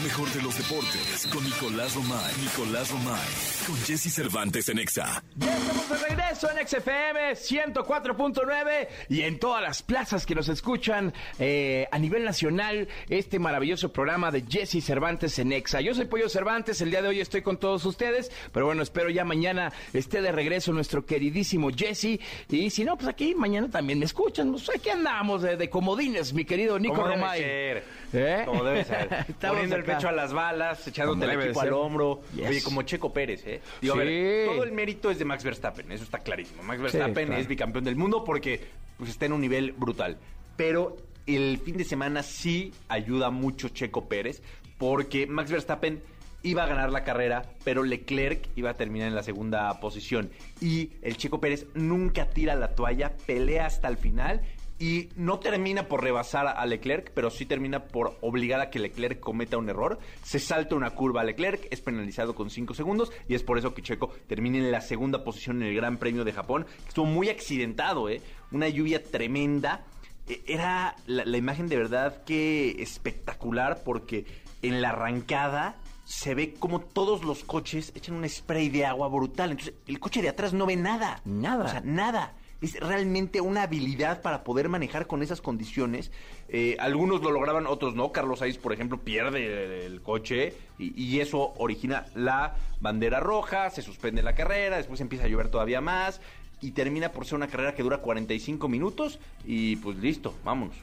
Mejor de los deportes con Nicolás Romay. Nicolás Romay. Con Jesse Cervantes en Exa. Ya estamos de regreso en XFM 104.9 y en todas las plazas que nos escuchan eh, a nivel nacional este maravilloso programa de Jesse Cervantes en Exa. Yo soy Pollo Cervantes, el día de hoy estoy con todos ustedes, pero bueno, espero ya mañana esté de regreso nuestro queridísimo Jesse y si no, pues aquí mañana también me escuchan. Pues aquí andamos de, de comodines, mi querido Nico Romay. ¿Eh? Como debe ser. *laughs* Poniendo el acá. pecho a las balas, echándote el equipo al hombro. Yes. Oye, como Checo Pérez, ¿eh? Digo, a Sí. ver, todo el mérito es de Max Verstappen, eso está clarísimo. Max Verstappen claro. es bicampeón del mundo porque pues, está en un nivel brutal. Pero el fin de semana sí ayuda mucho Checo Pérez porque Max Verstappen iba a ganar la carrera, pero Leclerc iba a terminar en la segunda posición. Y el Checo Pérez nunca tira la toalla, pelea hasta el final y no termina por rebasar a Leclerc, pero sí termina por obligar a que Leclerc cometa un error. Se salta una curva a Leclerc, es penalizado con 5 segundos y es por eso que Checo termina en la segunda posición en el Gran Premio de Japón. Estuvo muy accidentado, ¿eh? Una lluvia tremenda. Eh, Era la, la imagen de verdad que espectacular porque en la arrancada se ve como todos los coches echan un spray de agua brutal. Entonces el coche de atrás no ve nada. Nada. O sea, nada. Es realmente una habilidad para poder manejar con esas condiciones. Eh, algunos lo lograban, otros no. Carlos Sainz, por ejemplo, pierde el coche y, y eso origina la bandera roja, se suspende la carrera, después empieza a llover todavía más y termina por ser una carrera que dura 45 minutos y pues listo, vámonos.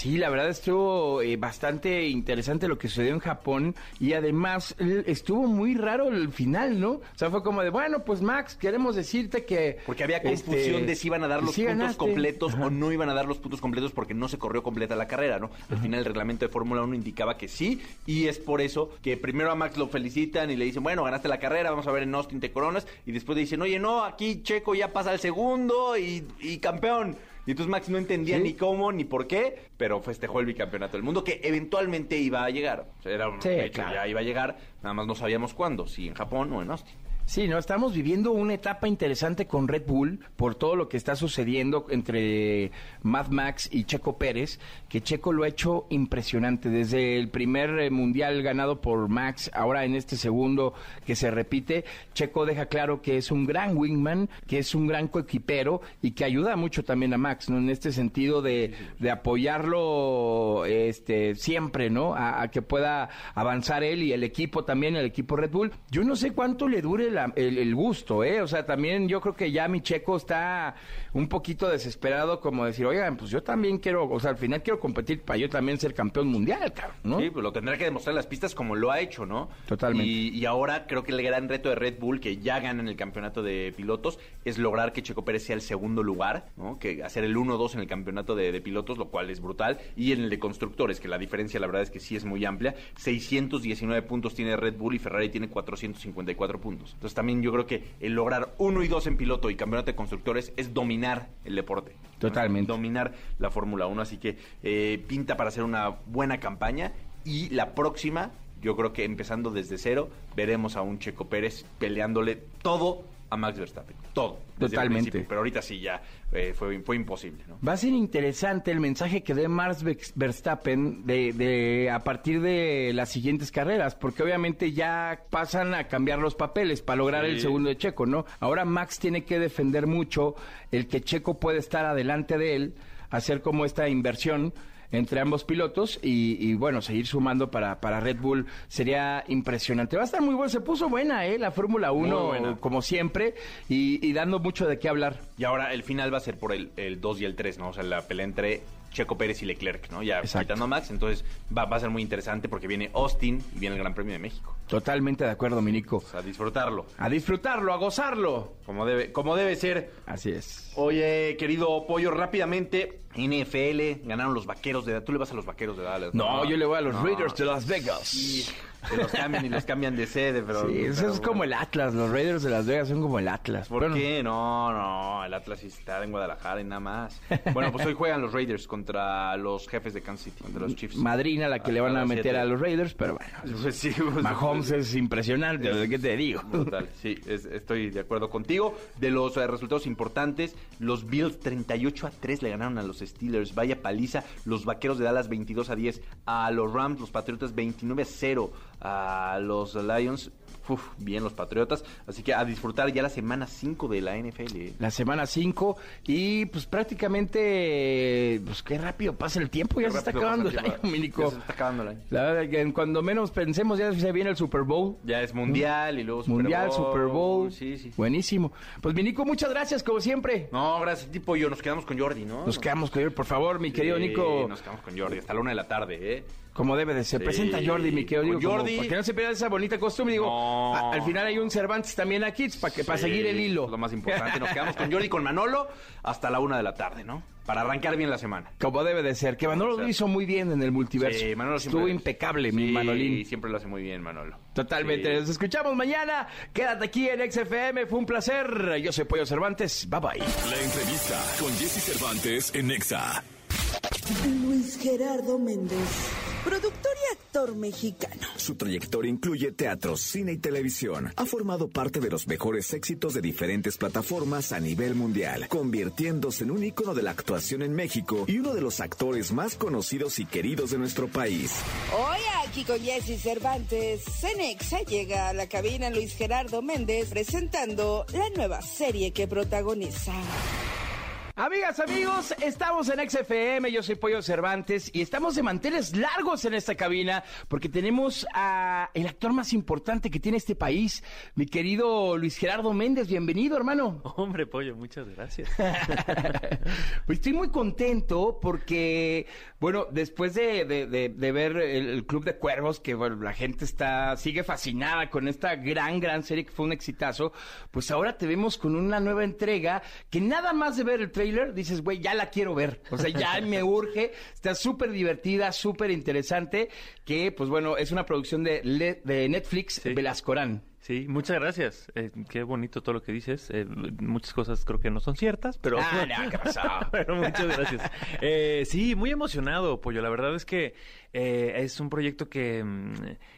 Sí, la verdad estuvo eh, bastante interesante lo que sucedió en Japón y además estuvo muy raro el final, ¿no? O sea, fue como de, bueno, pues Max, queremos decirte que... Porque había confusión este, de si iban a dar los puntos ganaste. completos Ajá. o no iban a dar los puntos completos porque no se corrió completa la carrera, ¿no? Al final el reglamento de Fórmula 1 indicaba que sí y es por eso que primero a Max lo felicitan y le dicen, bueno, ganaste la carrera, vamos a ver en Austin te coronas y después le dicen, oye, no, aquí Checo ya pasa al segundo y, y campeón. Y entonces Max no entendía Sí. ni cómo ni por qué, pero festejó el bicampeonato del mundo que eventualmente iba a llegar. O sea, era un Sí, hecho, claro. ya iba a llegar, nada más no sabíamos cuándo, si en Japón o en Austin. Sí, no, estamos viviendo una etapa interesante con Red Bull por todo lo que está sucediendo entre Mad Max y Checo Pérez, que Checo lo ha hecho impresionante desde el primer eh, mundial ganado por Max, ahora en este segundo que se repite, Checo deja claro que es un gran wingman, que es un gran coequipero y que ayuda mucho también a Max, ¿no? En este sentido de, de apoyarlo este siempre, ¿no? A, a que pueda avanzar él y el equipo también, el equipo Red Bull. Yo no sé cuánto le dure la- el, el gusto, ¿eh? O sea, también yo creo que ya mi checo está un poquito desesperado como decir, oigan, pues yo también quiero, o sea, al final quiero competir para yo también ser campeón mundial, cabrón, ¿no? Sí, pues lo tendrá que demostrar en las pistas como lo ha hecho, ¿no? Totalmente. Y, y ahora creo que el gran reto de Red Bull, que ya gana en el campeonato de pilotos, es lograr que Checo Pérez sea el segundo lugar, ¿no? Que hacer el 1-2 en el campeonato de, de pilotos, lo cual es brutal. Y en el de constructores, que la diferencia la verdad es que sí es muy amplia. 619 puntos tiene Red Bull y Ferrari tiene 454 puntos. Entonces también yo creo que el lograr 1 y 2 en piloto y campeonato de constructores es dominar el deporte. Totalmente. Dominar la Fórmula 1. Así que eh, pinta para hacer una buena campaña. Y la próxima, yo creo que empezando desde cero, veremos a un Checo Pérez peleándole todo a Max Verstappen. Todo. desde el Totalmente. principio. Pero ahorita sí ya eh, fue, fue imposible. ¿no? Va a ser interesante el mensaje que dé Max Verstappen de, de a partir de las siguientes carreras, porque obviamente ya pasan a cambiar los papeles para lograr Sí. el segundo de Checo, ¿no? Ahora Max tiene que defender mucho el que Checo puede estar adelante de él, hacer como esta inversión entre ambos pilotos y, y, bueno, seguir sumando para, para Red Bull sería impresionante. Va a estar muy bueno, se puso buena, ¿eh? La Fórmula Muy 1 buena. como siempre y, y dando mucho de qué hablar. Y ahora el final va a ser por el, el 2 y el 3, ¿no? O sea, la pelea entre Checo Pérez y Leclerc, ¿no? Ya Exacto. quitando a Max, entonces va, va a ser muy interesante porque viene Austin y viene el Gran Premio de México. Totalmente de acuerdo, Minico. O sea, a disfrutarlo. A disfrutarlo, a gozarlo. Como debe, como debe ser. Así es. Oye, querido Pollo, rápidamente, NFL, ganaron los vaqueros de. Tú le vas a los vaqueros de Dallas. No, yo le voy a los No. Raiders de Las Vegas. Y que los cambian y los cambian de sede, pero... Sí, eso pero es como el. Atlas. Los Raiders de Las Vegas son como el Atlas. ¿Por Bueno, qué? No, no, el Atlas está en Guadalajara y nada más. Bueno, pues hoy juegan los Raiders contra los jefes de Kansas City, contra los Chiefs. Madrina la que le van a meter siete. a los Raiders, pero bueno. Pues sí, pues, Mahomes es impresionante, ¿qué te digo? Brutal, sí, es- estoy de acuerdo contigo. De los eh, resultados importantes, los Bills 38 a 3 le ganaron a los Steelers, vaya paliza. Los Vaqueros de Dallas 22 a 10 a los Rams, los Patriotas 29 a 0 a los Lions. Uf, bien los Patriotas. Así que a disfrutar ya la semana 5 de la NFL. eh. La semana 5 y pues prácticamente, pues qué rápido pasa el tiempo, ya Qué se está acabando el el año. Dominico. Ya se está acabando el año. La verdad que en cuando menos pensemos ya se viene el Super Bowl. Ya es mundial y luego Super Mundial, Bowl. Super Bowl. Sí, sí. Buenísimo. Pues Nico, muchas gracias como siempre. No, gracias, tipo yo. Nos quedamos con Jordi, ¿no? Nos quedamos con él, por favor, mi querido Nico. Nos quedamos con Jordi hasta la una de la tarde, ¿eh? Como debe de ser. Sí. Presenta a Jordi, mi querido como- Jordi. Para que no se pierda esa bonita costumbre. Digo, No. a- al final hay un Cervantes también aquí para que para seguir el hilo. Lo más importante. Nos quedamos con Jordi y con Manolo hasta la una de la tarde, ¿no? Para arrancar bien la semana. Como debe de ser. Que Manolo ser. lo hizo muy bien en el multiverso. Sí, Manolo siempre- Estuvo impecable, mi Sí, Manolín. siempre lo hace muy bien, Manolo. Totalmente. Sí. Nos escuchamos mañana. Quédate aquí en XFM. Fue un placer. Yo soy Pollo Cervantes. Bye bye. La entrevista con Jesse Cervantes en Nexa. Luis Gerardo Méndez, productor y actor mexicano. Su trayectoria incluye teatro, cine y televisión. Ha formado parte de los mejores éxitos de diferentes plataformas a nivel mundial, convirtiéndose en un ícono de la actuación en México y uno de los actores más conocidos y queridos de nuestro país. Hoy aquí con Jesse Cervantes, Cenexa llega a la cabina Luis Gerardo Méndez presentando la nueva serie que protagoniza. Amigas, amigos, estamos en XFM, yo soy Pollo Cervantes y estamos de manteles largos en esta cabina porque tenemos a el actor más importante que tiene este país, mi querido Luis Gerardo Méndez, bienvenido hermano. Hombre, pollo, muchas gracias. *laughs* Pues estoy muy contento porque, bueno, después de, de- de- de ver el, el Club de Cuervos, que bueno, la gente está, sigue fascinada con esta gran, gran serie que fue un exitazo, pues ahora te vemos con una nueva entrega que nada más de ver el trailer dices, güey, ya la quiero ver. O sea, ya me *laughs* urge. Está súper divertida, súper interesante, que pues bueno, es una producción de, de Netflix, Sí. Velascorán. Sí, muchas gracias. Eh, qué bonito todo lo que dices. Eh, muchas cosas creo que no son ciertas, pero... Ah, no, ¿qué pasó? *laughs* pero muchas gracias. Eh, sí, muy emocionado, Pollo. La verdad es que eh, es un proyecto que, mm,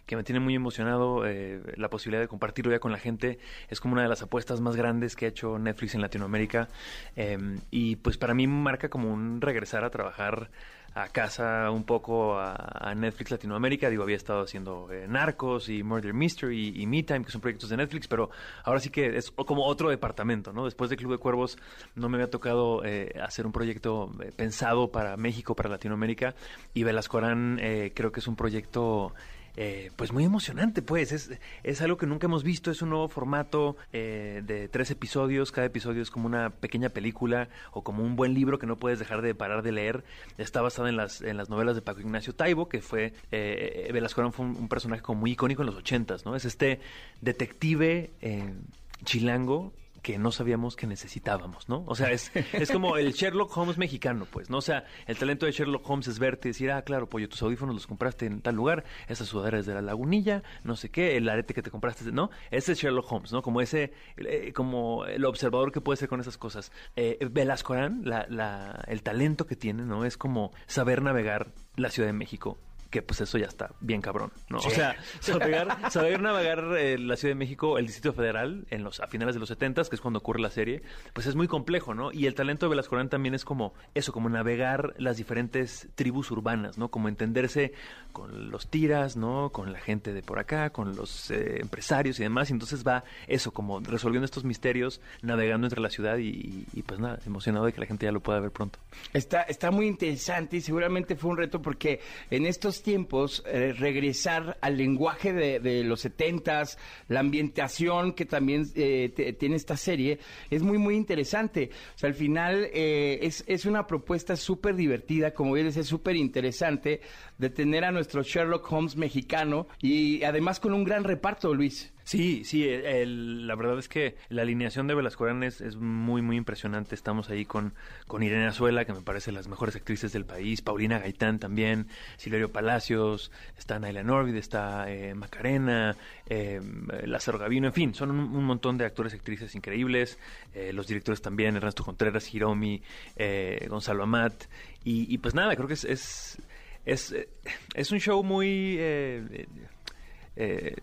que me tiene muy emocionado. eh, la posibilidad de compartirlo ya con la gente es como una de las apuestas más grandes que ha hecho Netflix en Latinoamérica. Eh, y pues para mí marca como un regresar a trabajar a casa un poco a, Netflix Latinoamérica. Digo, había estado haciendo eh, Narcos y Murder Mystery y, Me Time, que son proyectos de Netflix, pero ahora sí que es como otro departamento, ¿no? Después de Club de Cuervos no me había tocado eh, hacer un proyecto eh, pensado para México, para Latinoamérica, y Velascorán eh, creo que es un proyecto... eh, pues muy emocionante, pues. Es, es algo que nunca hemos visto. Es un nuevo formato eh, de tres episodios. Cada episodio es como una pequeña película o como un buen libro que no puedes dejar de parar de leer. Está basado en las, en las novelas de Paco Ignacio Taibo, que fue. Eh, Velasco fue un, un personaje como muy icónico en los ochentas, ¿no? Es este detective eh, chilango que no sabíamos que necesitábamos, ¿no? O sea, es, es como el Sherlock Holmes mexicano, pues, ¿no? O sea, el talento de Sherlock Holmes es verte y decir, ah, claro, pollo, tus audífonos los compraste en tal lugar, esa sudadera es de la lagunilla, no sé qué, el arete que te compraste, ¿no? Ese es Sherlock Holmes, ¿no? Como ese, eh, como el observador que puede ser con esas cosas. Eh, la, la, el talento que tiene, ¿no? Es como saber navegar la Ciudad de México que pues eso ya está bien cabrón, ¿no? O sea, *laughs* saber, saber navegar eh, la Ciudad de México, el Distrito Federal, en los, a finales de los 70 que es cuando ocurre la serie, pues es muy complejo, ¿no? Y el talento de Velascorán también es como eso, como navegar las diferentes tribus urbanas, ¿no? Como entenderse con los tiras, ¿no? Con la gente de por acá, con los eh, empresarios y demás, y entonces va eso, como resolviendo estos misterios, navegando entre la ciudad y, y, y, pues nada, emocionado de que la gente ya lo pueda ver pronto. Está, está muy interesante y seguramente fue un reto porque en estos tiempos eh, regresar al lenguaje de, de los setentas, la ambientación que también eh, tiene esta serie, es muy, muy interesante. O sea, al final eh, es, es una propuesta súper divertida, como bien es súper interesante, de tener a nuestro Sherlock Holmes mexicano y además con un gran reparto, Luis. Sí, sí, el- la verdad es que la alineación de Velascorán es, es muy, muy impresionante. Estamos ahí con, con Irene Azuela, que me parece las mejores actrices del país, Paulina Gaitán también, Silverio Palacios, está Naila Norvid, está eh, Macarena, eh, Lázaro Gavino, en fin, son un, montón de actores y actrices increíbles, eh, los directores también, Ernesto Contreras, Hiromi, eh, Gonzalo Amat, y, y pues nada, creo que es... es es, eh, es un show muy eh, eh, eh,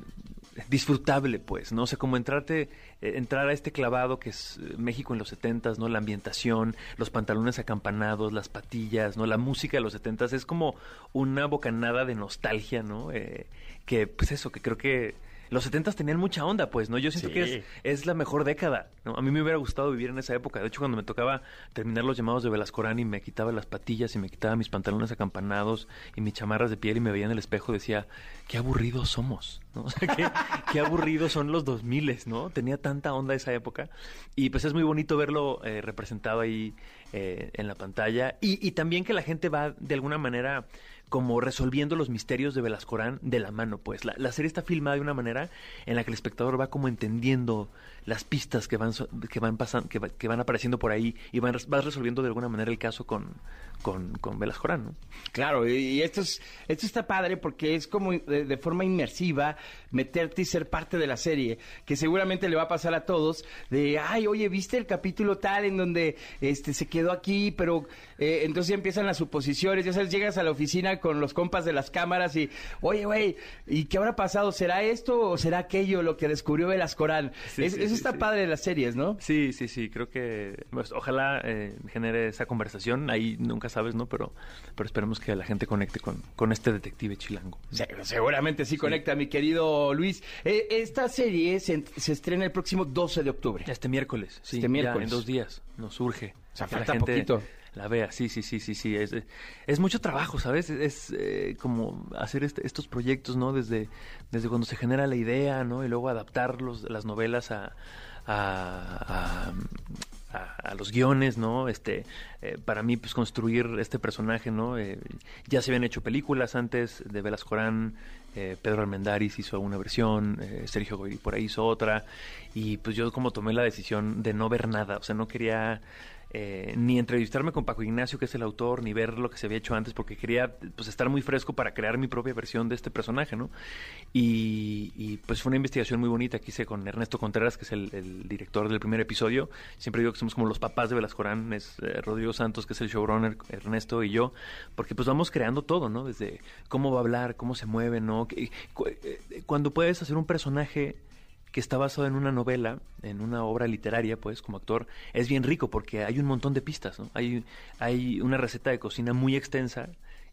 disfrutable, pues, ¿no? O sea, como entrarte, eh, entrar a este clavado que es eh, México en los setentas, ¿no? La ambientación, los pantalones acampanados, las patillas, ¿no? La música de los setentas es como una bocanada de nostalgia, ¿no? Eh, que, pues eso, que creo que los setentas tenían mucha onda, pues, ¿no? Yo siento Sí. que es, es la mejor década, ¿no? A mí me hubiera gustado vivir en esa época. De hecho, cuando me tocaba terminar los llamados de Velascorán y me quitaba las patillas y me quitaba mis pantalones acampanados y mis chamarras de piel y me veía en el espejo, decía, qué aburridos somos, ¿no? *laughs* O sea, qué, aburridos son los 2000, ¿no? Tenía tanta onda esa época. Y pues es muy bonito verlo eh, representado ahí eh, en la pantalla. Y, también que la gente va de alguna manera como resolviendo los misterios de Velascorán de la mano, pues. La, la serie está filmada de una manera en la que el espectador va como entendiendo las pistas que van que van pasando, que, que van apareciendo por ahí y van, vas resolviendo de alguna manera el caso con, con, con Velascorán, ¿no? Claro, y esto es esto está padre porque es como de, de forma inmersiva meterte y ser parte de la serie, que seguramente le va a pasar a todos de, ay, oye, ¿viste el capítulo tal en donde este se quedó aquí, pero eh, entonces ya empiezan las suposiciones, ya sabes, llegas a la oficina con los compas de las cámaras y, oye, güey, ¿y qué habrá pasado? ¿Será esto o será aquello lo que descubrió? Sí, Es- sí, eso sí, está padre de las series, ¿no? Sí, sí, sí, creo que pues, ojalá eh, genere esa conversación, ahí nunca sabes, ¿no? Pero, pero esperemos que la gente conecte con, con este detective chilango. Se- seguramente sí, conecta, mi querido Luis. Eh, esta serie se, se estrena el próximo 12 de octubre. Este miércoles, sí, Este ya miércoles. en dos días, nos surge. O sea, la falta gente poquito. La vea, sí, sí, sí, sí, sí. Es, es mucho trabajo, ¿sabes? Es, eh, como hacer este- estos proyectos, ¿no? Desde, desde cuando se genera la idea, ¿no? Y luego adaptar los, las novelas a, a, a- a- a los guiones, ¿no? Este, eh, para mí, pues construir este personaje, ¿no? Eh, ya se habían hecho películas antes de Velas Corán, eh, Pedro Almendaris hizo una versión, eh, Sergio Goyri por ahí hizo otra, y pues yo como tomé la decisión de no ver nada, o sea, no quería eh, ni entrevistarme con Paco Ignacio, que es el autor, ni ver lo que se había hecho antes, porque quería pues estar muy fresco para crear mi propia versión de este personaje, ¿no? Y, pues fue una investigación muy bonita que hice con Ernesto Contreras, que es el, director del primer episodio. Siempre digo que somos como los papás de Velascorán, es eh, Rodrigo Santos, que es el showrunner, Ernesto y yo, porque pues vamos creando todo, ¿no? Desde cómo va a hablar, cómo se mueve, ¿no? Eh, Cuando puedes hacer un personaje que está basado en una novela, en una obra literaria, pues, como actor, es bien rico porque hay un montón de pistas, ¿no? Hay, hay una receta de cocina muy extensa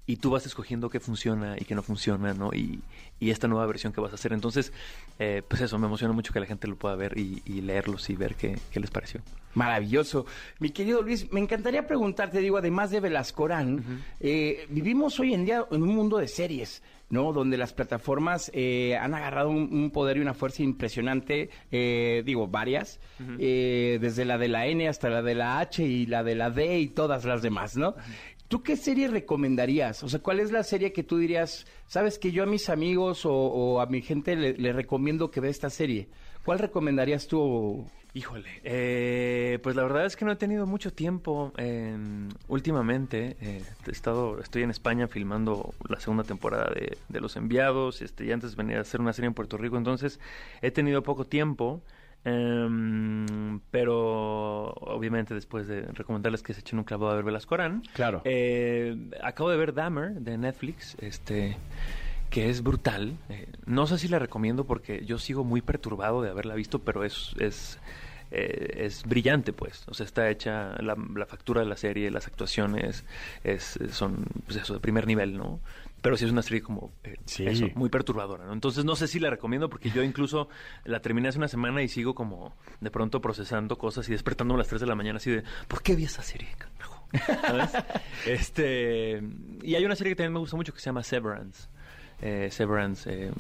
y tú vas escogiendo qué funciona y qué no funciona, ¿no? Y, y esta nueva versión que vas a hacer. Entonces, eh, pues eso, me emociona mucho que la gente lo pueda ver y, y leerlos y ver qué, qué les pareció. Maravilloso. Mi querido Luis, me encantaría preguntarte, digo, además de Velascorán, eh, vivimos hoy en día en un mundo de series, ¿no? Donde las plataformas eh, han agarrado un, un poder y una fuerza impresionante, eh, digo, varias, eh, desde la de la N hasta la de la H y la de la D y todas las demás, ¿no? ¿Tú qué serie recomendarías? O sea, ¿cuál es la serie que tú dirías, sabes que yo a mis amigos o, a mi gente le, recomiendo que vea esta serie? ¿Cuál recomendarías tú? Híjole, eh, pues la verdad es que no he tenido mucho tiempo eh, últimamente. eh, he estado, estoy en España filmando la segunda temporada de, de Los Enviados. Este, y antes venía a hacer una serie en Puerto Rico, entonces he tenido poco tiempo. Em, pero obviamente después de recomendarles que se echen un clavado a ver Velascorán. Claro. Eh, acabo de ver Dahmer de Netflix, este que es brutal. Eh, no sé si la recomiendo porque yo sigo muy perturbado de haberla visto, pero es es eh, es brillante, pues. O sea, está hecha la, la factura de la serie, las actuaciones es, son pues eso de primer nivel, ¿no? Pero sí es una serie como eh, Sí. eso, muy perturbadora, ¿no? Entonces no sé si la recomiendo porque yo incluso la terminé hace una semana y sigo como de pronto procesando cosas y despertando a las 3 de la mañana así de ¿por qué vi esa serie, carajo? ¿Sabes? *laughs* este y hay una serie que también me gusta mucho que se llama Severance. Eh, Severance, eh,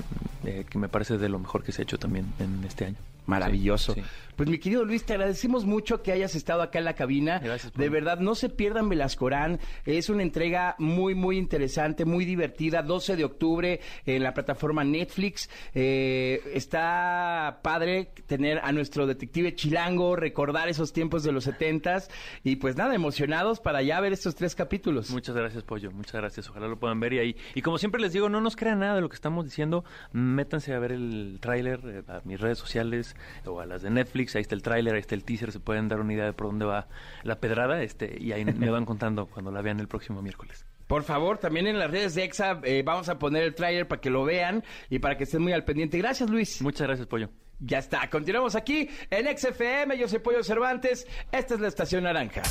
eh, que me parece de lo mejor que se ha hecho también en este año. Maravilloso. Sí, sí. Pues mi querido Luis, te agradecemos mucho que hayas estado acá en la cabina. Gracias, De Poli. verdad, no se pierdan Velascorán. Es una entrega muy, muy interesante, muy divertida. 12 de octubre en la plataforma Netflix. Eh, está padre tener a nuestro detective chilango, recordar esos tiempos de los setentas. Y pues nada, emocionados para ya ver estos tres capítulos. Muchas gracias, Pollo. Muchas gracias. Ojalá lo puedan ver. Y ahí. Y como siempre les digo, no nos crean nada de lo que estamos diciendo. Métanse a ver el tráiler eh, a mis redes sociales o a las de Netflix. Ahí está el tráiler, ahí está el teaser. Se pueden dar una idea de por dónde va la pedrada. Este, y ahí me van contando cuando la vean el próximo miércoles. Por favor, también en las redes de EXA eh, vamos a poner el tráiler para que lo vean y para que estén muy al pendiente. Gracias, Luis. Muchas gracias, Pollo. Ya está, continuamos aquí en XFM. Yo soy Pollo Cervantes. Esta es la estación naranja.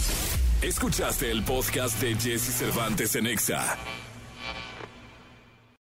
Escuchaste el podcast de Jesse Cervantes en Exa.